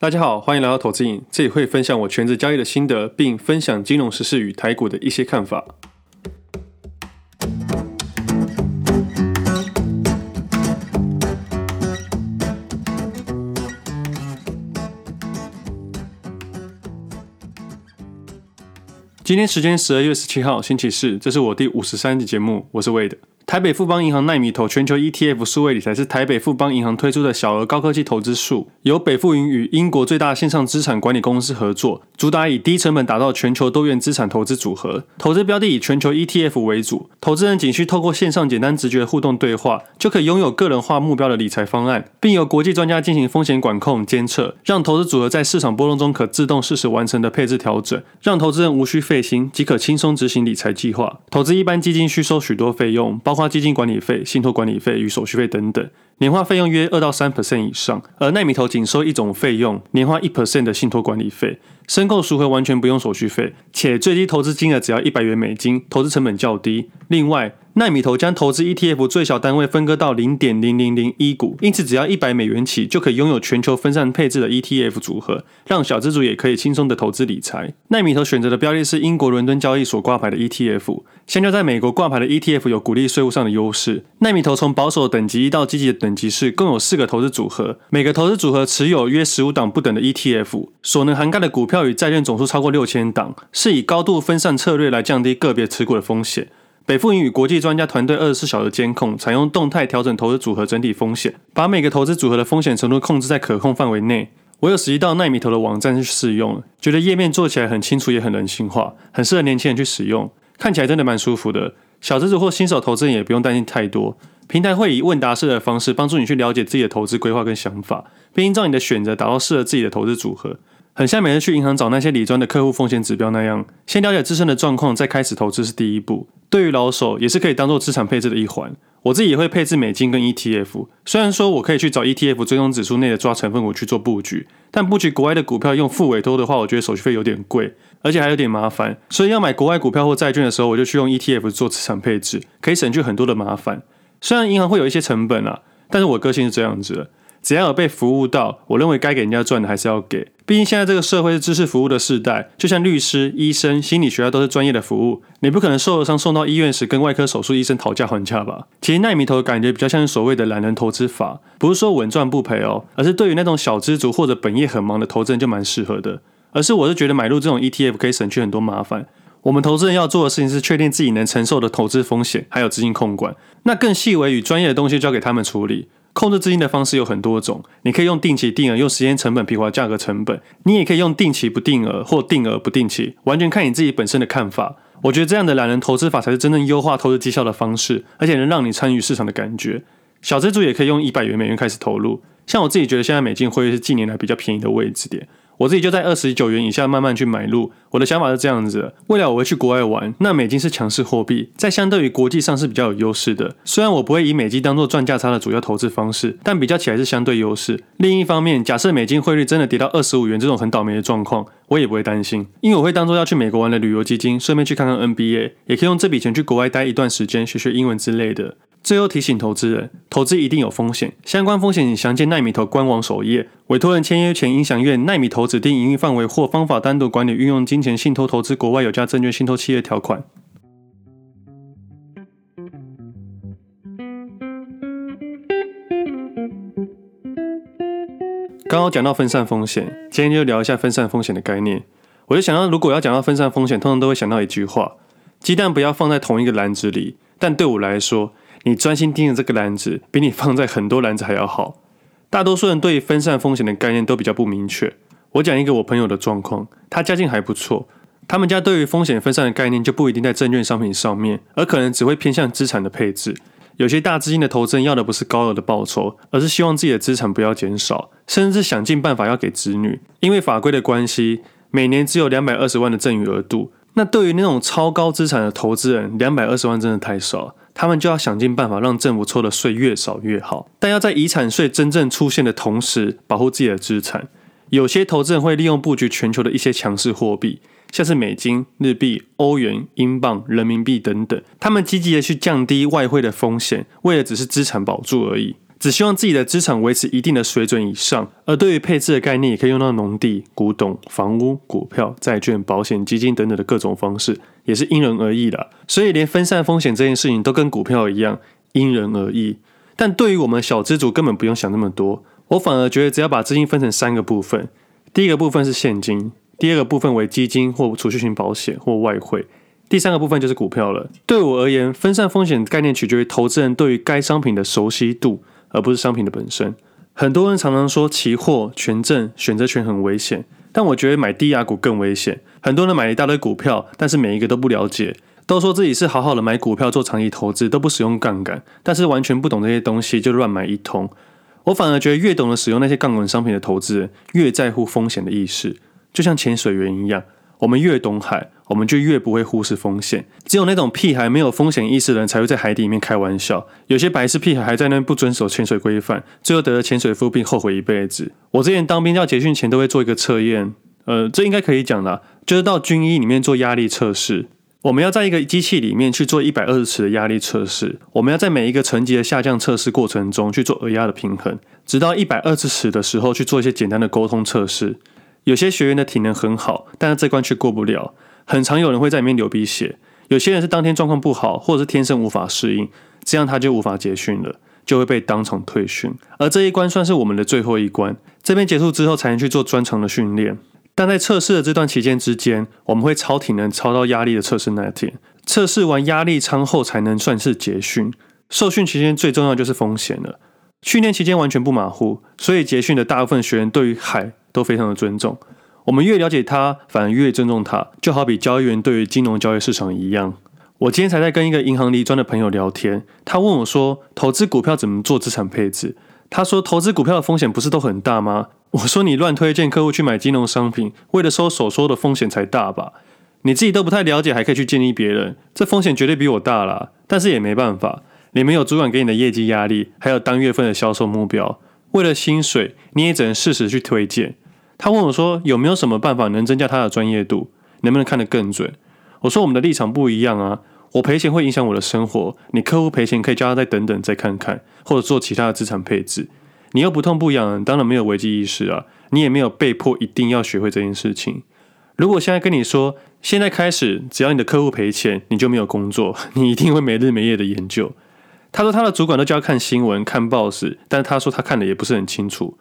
大家好，欢迎来到投资瘾，这里会分享我全职交易的心得，并分享金融时事与台股的一些看法。今天时间十二月十七号，星期四，这是我第五十三集节目，我是 Wade。台北富邦银行奈米投全球 ETF 数位理财是台北富邦银行推出的小额高科技投资数，由北富银与英国最大线上资产管理公司合作，主打以低成本打造全球多元资产投资组合。投资标的以全球 ETF 为主，投资人仅需透过线上简单直觉互动对话，就可以拥有个人化目标的理财方案，并由国际专家进行风险管控监测，让投资组合在市场波动中可自动适时完成的配置调整，让投资人无需费心即可轻松执行理财计划。投资一般基金需收许多费用，包括基金管理费、信托管理费与手续费等等，年化费用约二到三 percent 以上。而奈米投仅收一种费用，年化一 percent 的信托管理费，申购赎回完全不用手续费，且最低投资金额只要一百元美金，投资成本较低。另外，奈米投将投资 ETF 最小单位分割到零点零零零一股，因此只要一百美元起就可以拥有全球分散配置的 ETF 组合，让小资族也可以轻松的投资理财。奈米投选择的标的是英国伦敦交易所挂牌的 ETF，相较在美国挂牌的 ETF 有股利税务上的优势。奈米投从保守等级一到积极的等级是共有四个投资组合，每个投资组合持有约十五档不等的 ETF，所能涵盖的股票与债券总数超过六千档，是以高度分散策略来降低个别持股的风险。北富盈与国际专家团队二十四小时监控，采用动态调整投资组合整体风险，把每个投资组合的风险程度控制在可控范围内。我有实际到奈米投的网站去试用了，觉得页面做起来很清楚，也很人性化，很适合年轻人去使用，看起来真的蛮舒服的。小资族或新手投资人也不用担心太多，平台会以问答式的方式帮助你去了解自己的投资规划跟想法，并依照你的选择打造适合自己的投资组合。很像每次去银行找那些理专的客户风险指标那样，先了解自身的状况，再开始投资是第一步。对于老手，也是可以当做资产配置的一环。我自己也会配置美金跟 ETF。虽然说我可以去找 ETF 追踪指数内的抓成分股去做布局，但布局国外的股票用复委托的话，我觉得手续费有点贵，而且还有点麻烦。所以要买国外股票或债券的时候，我就去用 ETF 做资产配置，可以省去很多的麻烦。虽然银行会有一些成本啊，但是我个性是这样子的。只要有被服务到，我认为该给人家赚的还是要给。毕竟现在这个社会是知识服务的时代，就像律师、医生、心理学家都是专业的服务。你不可能受了伤送到医院时跟外科手术医生讨价还价吧？其实奈米投感觉比较像是所谓的懒人投资法，不是说稳赚不赔哦，而是对于那种小资族或者本业很忙的投资人就蛮适合的。而是我是觉得买入这种 ETF 可以省去很多麻烦。我们投资人要做的事情是确定自己能承受的投资风险，还有资金控管。那更细微与专业的东西交给他们处理。控制资金的方式有很多种，你可以用定期定额，用时间成本平滑价格成本；你也可以用定期不定额或定额不定期，完全看你自己本身的看法。我觉得这样的懒人投资法才是真正优化投资绩效的方式，而且能让你参与市场的感觉。小资主也可以用一百元美元开始投入，像我自己觉得现在美金汇率是近年来比较便宜的位置点。我自己就在二十九元以下慢慢去买入。我的想法是这样子：未来我会去国外玩，那美金是强势货币，在相对于国际上是比较有优势的。虽然我不会以美金当做赚价差的主要投资方式，但比较起来是相对优势。另一方面，假设美金汇率真的跌到二十五元这种很倒霉的状况，我也不会担心，因为我会当做要去美国玩的旅游基金，顺便去看看 NBA，也可以用这笔钱去国外待一段时间，学学英文之类的。最后提醒投资人，投资一定有风险，相关风险详见奈米投官网首页。委托人签约前应详阅奈米投指定营运范围或方法单独管理运用金钱信托投资国外有价证券信托契约条款。刚刚讲到分散风险，今天就聊一下分散风险的概念。我就想到，如果要讲到分散风险，通常都会想到一句话：鸡蛋不要放在同一个篮子里。但对我来说，你专心盯着这个篮子，比你放在很多篮子还要好。大多数人对于分散风险的概念都比较不明确。我讲一个我朋友的状况，他家境还不错，他们家对于风险分散的概念就不一定在证券商品上面，而可能只会偏向资产的配置。有些大资金的投资人要的不是高额的报酬，而是希望自己的资产不要减少，甚至想尽办法要给子女。因为法规的关系，每年只有两百二十万的赠与额度。那对于那种超高资产的投资人，两百二十万真的太少，他们就要想尽办法让政府抽的税越少越好。但要在遗产税真正出现的同时，保护自己的资产。有些投资人会利用布局全球的一些强势货币，像是美金、日币、欧元、英镑、人民币等等，他们积极的去降低外汇的风险，为的只是资产保住而已。只希望自己的资产维持一定的水准以上。而对于配置的概念，也可以用到农地、古董、房屋、股票、债券、保险、基金等等的各种方式，也是因人而异的。所以，连分散风险这件事情都跟股票一样，因人而异。但对于我们小资族，根本不用想那么多。我反而觉得，只要把资金分成三个部分，第一个部分是现金，第二个部分为基金或储蓄型保险或外汇。第三个部分就是股票了。对我而言，分散风险概念取决于投资人对于该商品的熟悉度，而不是商品的本身。很多人常常说期货、权证、选择权很危险，但我觉得买低价股更危险。很多人买一大堆股票，但是每一个都不了解，都说自己是好好的买股票做长期投资，都不使用杠杆，但是完全不懂这些东西就乱买一通。我反而觉得越懂得使用那些杠杆商品的投资人，越在乎风险的意识，就像潜水员一样。我们越懂海，我们就越不会忽视风险。只有那种屁孩没有风险意识的人，才会在海底里面开玩笑。有些白痴屁孩还在那不遵守潜水规范，最后得了潜水夫病，后悔一辈子。我之前当兵要结训前都会做一个测验，呃，这应该可以讲啦，就是到军医里面做压力测试。我们要在一个机器里面去做一百二十尺的压力测试，我们要在每一个层级的下降测试过程中去做耳压的平衡，直到一百二十尺的时候去做一些简单的沟通测试。有些学员的体能很好，但是这关却过不了。很常有人会在里面流鼻血。有些人是当天状况不好，或者是天生无法适应，这样他就无法结训了，就会被当场退训。而这一关算是我们的最后一关，这边结束之后才能去做专长的训练。但在测试的这段期间之间，我们会超体能，超到压力的测试那天。测试完压力舱后才能算是结训。受训期间最重要就是风险了。训练期间完全不马虎，所以结训的大部分学员对于海都非常的尊重。我们越了解他，反而越尊重他，就好比交易员对于金融交易市场一样。我今天才在跟一个银行离专的朋友聊天，他问我说：“投资股票怎么做资产配置？”他说：“投资股票的风险不是都很大吗？”我说：“你乱推荐客户去买金融商品，为了收手收的风险才大吧？你自己都不太了解，还可以去建议别人，这风险绝对比我大啦。但是也没办法。”你没有主管给你的业绩压力，还有当月份的销售目标，为了薪水，你也只能适时去推荐。他问我说：“有没有什么办法能增加他的专业度，能不能看得更准？”我说：“我们的立场不一样啊，我赔钱会影响我的生活，你客户赔钱可以叫他再等等再看看，或者做其他的资产配置。你又不痛不痒，当然没有危机意识啊，你也没有被迫一定要学会这件事情。如果现在跟你说，现在开始，只要你的客户赔钱，你就没有工作，你一定会没日没夜的研究。”他说他的主管都叫他看新闻、看报纸，但是他说他看的也不是很清楚。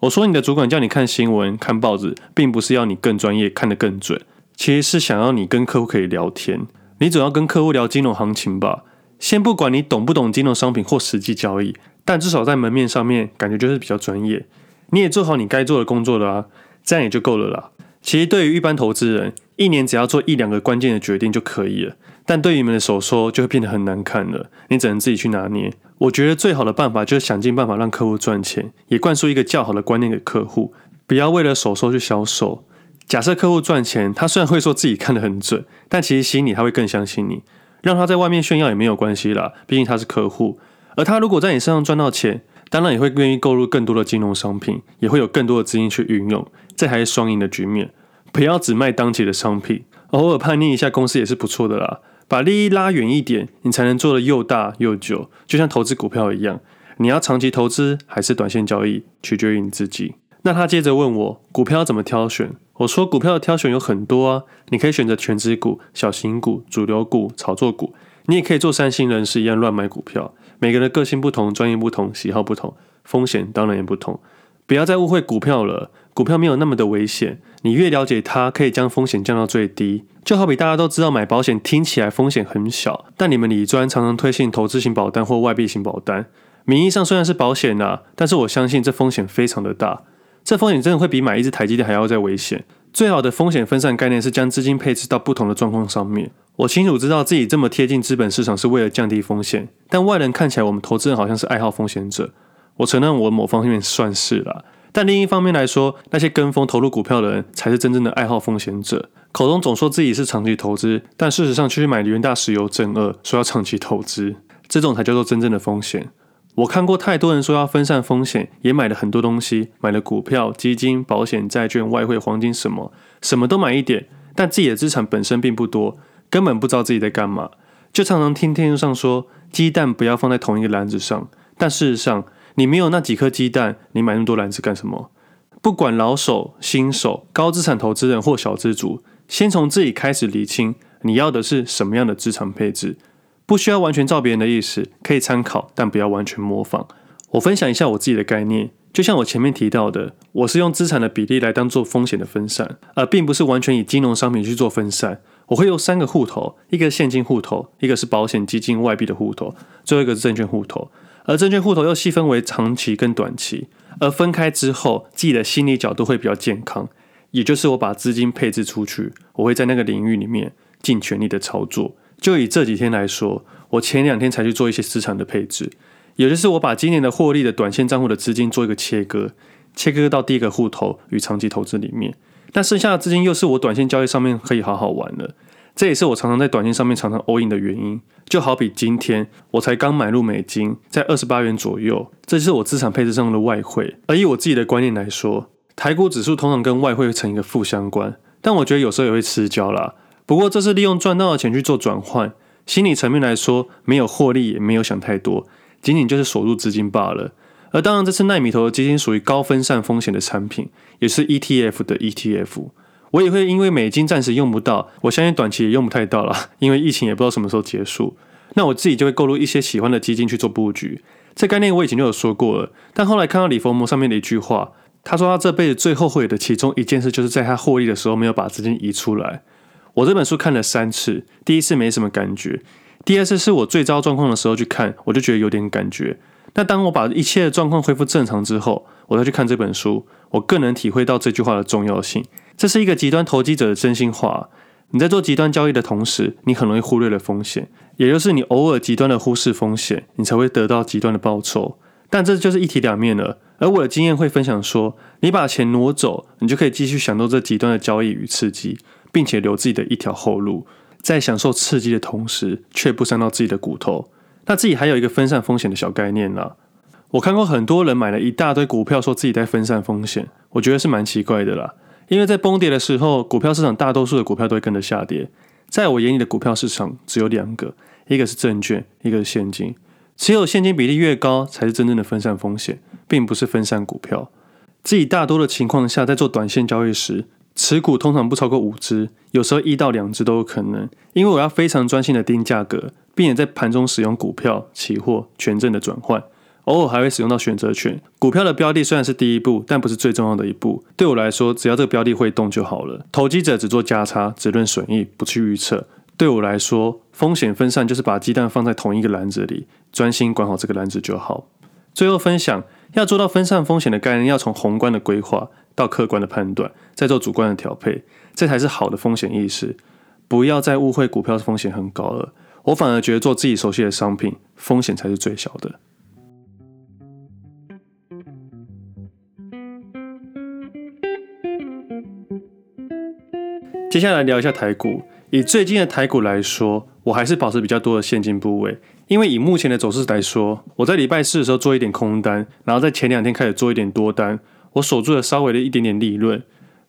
我说你的主管叫你看新闻、看报纸，并不是要你更专业、看得更准，其实是想要你跟客户可以聊天。你总要跟客户聊金融行情吧？先不管你懂不懂金融商品或实际交易，但至少在门面上面感觉就是比较专业。你也做好你该做的工作了啊，这样也就够了啦。其实对于一般投资人，一年只要做一两个关键的决定就可以了。但对于你们的手说就会变得很难看了，你只能自己去拿捏。我觉得最好的办法就是想尽办法让客户赚钱，也灌输一个较好的观念给客户，不要为了手收去销售。假设客户赚钱，他虽然会说自己看得很准，但其实心里他会更相信你。让他在外面炫耀也没有关系啦，毕竟他是客户。而他如果在你身上赚到钱，当然也会愿意购入更多的金融商品，也会有更多的资金去运用，这还是双赢的局面。不要只卖当期的商品，偶尔叛逆一下公司也是不错的啦。把利益拉远一点，你才能做得又大又久。就像投资股票一样，你要长期投资还是短线交易，取决于你自己。那他接着问我，股票怎么挑选？我说股票的挑选有很多啊，你可以选择全值股、小型股、主流股、炒作股，你也可以做三星人士一样乱买股票。每个人的个性不同，专业不同，喜好不同，风险当然也不同。不要再误会股票了，股票没有那么的危险。你越了解它，可以将风险降到最低。就好比大家都知道买保险听起来风险很小，但你们理专常常推荐投资型保单或外币型保单，名义上虽然是保险啊，但是我相信这风险非常的大。这风险真的会比买一只台积电还要再危险。最好的风险分散概念是将资金配置到不同的状况上面。我清楚知道自己这么贴近资本市场是为了降低风险，但外人看起来我们投资人好像是爱好风险者。我承认，我某方面算是啦，但另一方面来说，那些跟风投入股票的人才是真正的爱好风险者。口中总说自己是长期投资，但事实上却去买元大石油正二，说要长期投资，这种才叫做真正的风险。我看过太多人说要分散风险，也买了很多东西，买了股票、基金、保险、债券、外汇、黄金，什么什么都买一点，但自己的资产本身并不多，根本不知道自己在干嘛，就常常听电视上说鸡蛋不要放在同一个篮子上，但事实上。你没有那几颗鸡蛋，你买那么多篮子干什么？不管老手、新手、高资产投资人或小资族，先从自己开始理清，你要的是什么样的资产配置。不需要完全照别人的意思，可以参考，但不要完全模仿。我分享一下我自己的概念，就像我前面提到的，我是用资产的比例来当做风险的分散，而并不是完全以金融商品去做分散。我会用三个户头，一个现金户头，一个是保险基金外币的户头，最后一个是证券户头。而证券户头又细分为长期跟短期。而分开之后，自己的心理角度会比较健康，也就是我把资金配置出去，我会在那个领域里面尽全力的操作。就以这几天来说，我前两天才去做一些资产的配置，也就是我把今年的获利的短线账户的资金做一个切割，切割到第一个户头与长期投资里面。那剩下的资金又是我短线交易上面可以好好玩了。这也是我常常在短线上面常常 all in 的原因，就好比今天我才刚买入美金，在二十八元左右，这就是我资产配置上的外汇。而以我自己的观念来说，台股指数通常跟外汇成一个负相关，但我觉得有时候也会吃焦啦。不过这是利用赚到的钱去做转换，心理层面来说没有获利，也没有想太多，仅仅就是锁入资金罢了。而当然，这次奈米投的基金属于高分散风险的产品，也是 ETF 的 ETF。我也会因为美金暂时用不到，我相信短期也用不太到了，因为疫情也不知道什么时候结束。那我自己就会购入一些喜欢的基金去做布局。这概念我以前就有说过了，但后来看到李佛摩上面的一句话，他说他这辈子最后悔的其中一件事，就是在他获利的时候没有把资金移出来。我这本书看了三次，第一次没什么感觉，第二次是我最糟状况的时候去看，我就觉得有点感觉。那当我把一切的状况恢复正常之后，我再去看这本书，我更能体会到这句话的重要性。这是一个极端投机者的真心话。你在做极端交易的同时，你很容易忽略了风险，也就是你偶尔极端的忽视风险，你才会得到极端的报酬。但这就是一体两面了。而我的经验会分享说，你把钱挪走，你就可以继续享受这极端的交易与刺激，并且留自己的一条后路，在享受刺激的同时，却不伤到自己的骨头。那自己还有一个分散风险的小概念啦。我看过很多人买了一大堆股票，说自己在分散风险，我觉得是蛮奇怪的啦。因为在崩跌的时候，股票市场大多数的股票都会跟着下跌。在我眼里的股票市场只有两个，一个是证券，一个是现金。持有现金比例越高，才是真正的分散风险，并不是分散股票。自己大多的情况下，在做短线交易时，持股通常不超过五只，有时候一到两只都有可能。因为我要非常专心的盯价格，并且在盘中使用股票、期货、权证的转换。偶尔还会使用到选择权。股票的标的虽然是第一步，但不是最重要的一步。对我来说，只要这个标的会动就好了。投机者只做价差，只论损益，不去预测。对我来说，风险分散就是把鸡蛋放在同一个篮子里，专心管好这个篮子就好。最后分享，要做到分散风险的概念，要从宏观的规划到客观的判断，再做主观的调配，这才是好的风险意识。不要再误会股票的风险很高了。我反而觉得做自己熟悉的商品，风险才是最小的。接下来聊一下台股。以最近的台股来说，我还是保持比较多的现金部位，因为以目前的走势来说，我在礼拜四的时候做一点空单，然后在前两天开始做一点多单，我守住了稍微的一点点利润。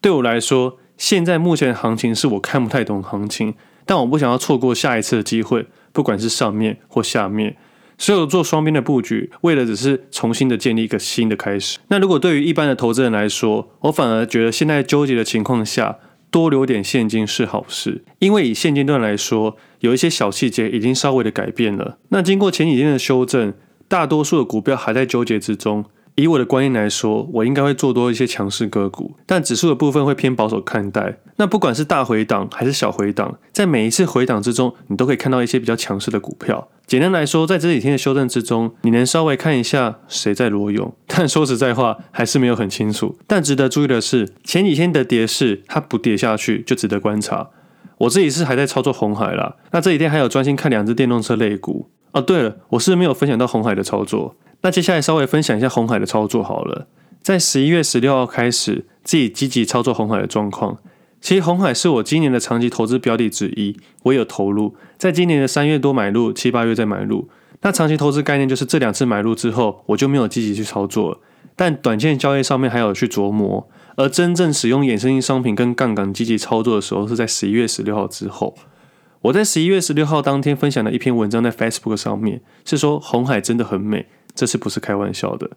对我来说，现在目前的行情是我看不太懂行情，但我不想要错过下一次的机会，不管是上面或下面，所以我做双边的布局，为了只是重新的建立一个新的开始。那如果对于一般的投资人来说，我反而觉得现在纠结的情况下，多留点现金是好事，因为以现阶段来说，有一些小细节已经稍微的改变了。那经过前几天的修正，大多数的股票还在纠结之中。以我的观念来说，我应该会做多一些强势个股，但指数的部分会偏保守看待。那不管是大回档还是小回档，在每一次回档之中，你都可以看到一些比较强势的股票。简单来说，在这几天的修正之中，你能稍微看一下谁在裸泳，但说实在话，还是没有很清楚。但值得注意的是，前几天的跌势它不跌下去，就值得观察。我自己是还在操作红海啦，那这几天还有专心看两只电动车类股。哦，对了，我是没有分享到红海的操作。那接下来稍微分享一下红海的操作好了。在十一月十六号开始，自己积极操作红海的状况。其实红海是我今年的长期投资标的之一，我有投入，在今年的三月多买入，七八月再买入。那长期投资概念就是这两次买入之后，我就没有积极去操作了。但短线交易上面还有去琢磨，而真正使用衍生性商品跟杠杆积极操作的时候，是在十一月十六号之后。我在十一月十六号当天分享的一篇文章在 Facebook 上面，是说红海真的很美。这次不是开玩笑的。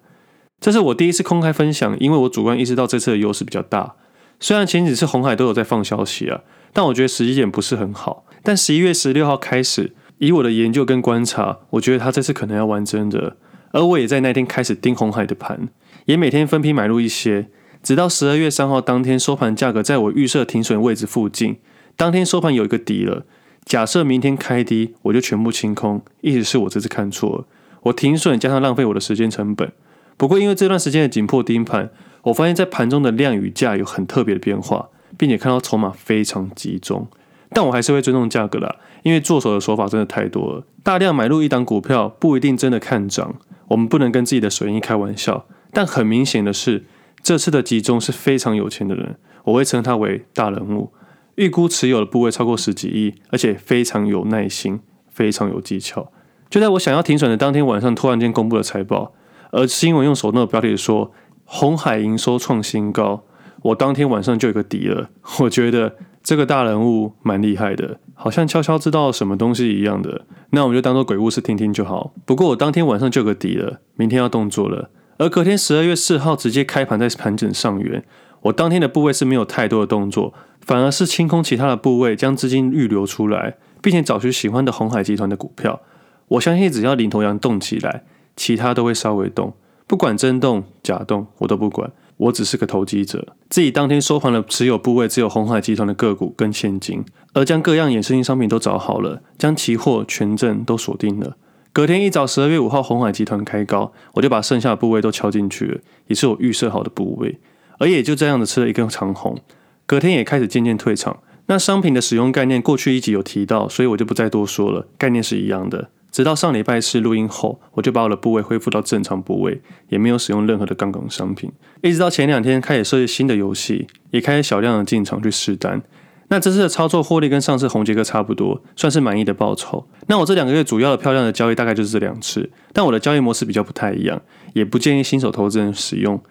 这是我第一次公开分享，因为我主观意识到这次的优势比较大。虽然前几次红海都有在放消息啊，但我觉得时机点不是很好。但十一月十六号开始，以我的研究跟观察，我觉得他这次可能要玩真的。而我也在那天开始盯红海的盘，也每天分批买入一些，直到十二月三号当天收盘价格在我预设停损位置附近。当天收盘有一个底了，假设明天开低，我就全部清空。意思是我这次看错了，我停损加上浪费我的时间成本。不过因为这段时间的紧迫盯盘，我发现在盘中的量与价有很特别的变化，并且看到筹码非常集中。但我还是会尊重价格啦，因为做手的手法真的太多了。大量买入一档股票不一定真的看涨，我们不能跟自己的损益开玩笑。但很明显的是，这次的集中是非常有钱的人，我会称他为大人物。预估持有的部位超过十几亿，而且非常有耐心，非常有技巧。就在我想要停损的当天晚上，突然间公布了财报，而新闻用手动的标题说“红海营收创新高”，我当天晚上就有个底了。我觉得。这个大人物蛮厉害的，好像悄悄知道什么东西一样的。那我们就当做鬼故事听听就好。不过我当天晚上就有个底了，明天要动作了。而隔天十二月四号直接开盘在盘整上缘，我当天的部位是没有太多的动作，反而是清空其他的部位，将资金预留出来，并且找寻喜欢的红海集团的股票。我相信只要领头羊动起来，其他都会稍微动，不管真动假动，我都不管。我只是个投机者，自己当天收盘的持有部位只有红海集团的个股跟现金，而将各样衍生性商品都找好了，将期货、权证都锁定了。隔天一早，十二月五号，鸿海集团开高，我就把剩下的部位都敲进去了，也是我预设好的部位，而也就这样的吃了一根长红。隔天也开始渐渐退场。那商品的使用概念，过去一集有提到，所以我就不再多说了，概念是一样的。直到上礼拜四录音后，我就把我的部位恢复到正常部位，也没有使用任何的杠杆商品。一直到前两天开始设计新的游戏，也开始小量的进场去试单。那这次的操作获利跟上次红杰哥差不多，算是满意的报酬。那我这两个月主要的漂亮的交易大概就是这两次，但我的交易模式比较不太一样，也不建议新手投资人使用，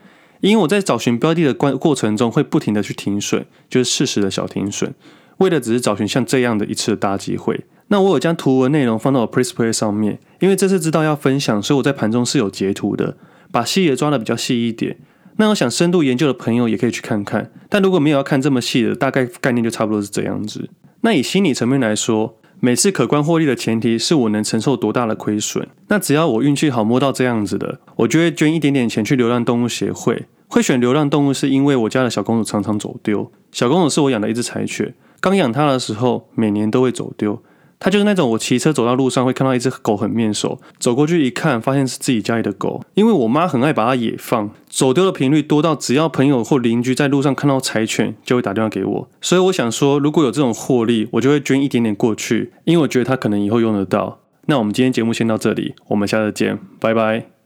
因为我在找寻标的的过过程中会不停的去停损，就是适时的小停损，为的只是找寻像这样的一次的大机会。那我有将图文内容放到我 PressPlay 上面，因为这次知道要分享，所以我在盘中是有截图的，把细节抓得比较细一点。那有想深度研究的朋友也可以去看看，但如果没有要看这么细的，大概概念就差不多是这样子。那以心理层面来说，每次可观获利的前提是我能承受多大的亏损。那只要我运气好摸到这样子的，我就会捐一点点钱去流浪动物协会。会选流浪动物是因为我家的小公主常常走丢，小公主是我养的一只柴犬，刚养它的时候每年都会走丢。它就是那种我骑车走到路上会看到一只狗很面熟，走过去一看，发现是自己家里的狗。因为我妈很爱把它野放，走丢的频率多到只要朋友或邻居在路上看到柴犬，就会打电话给我。所以我想说，如果有这种获利，我就会捐一点点过去，因为我觉得它可能以后用得到。那我们今天节目先到这里，我们下次见，拜拜。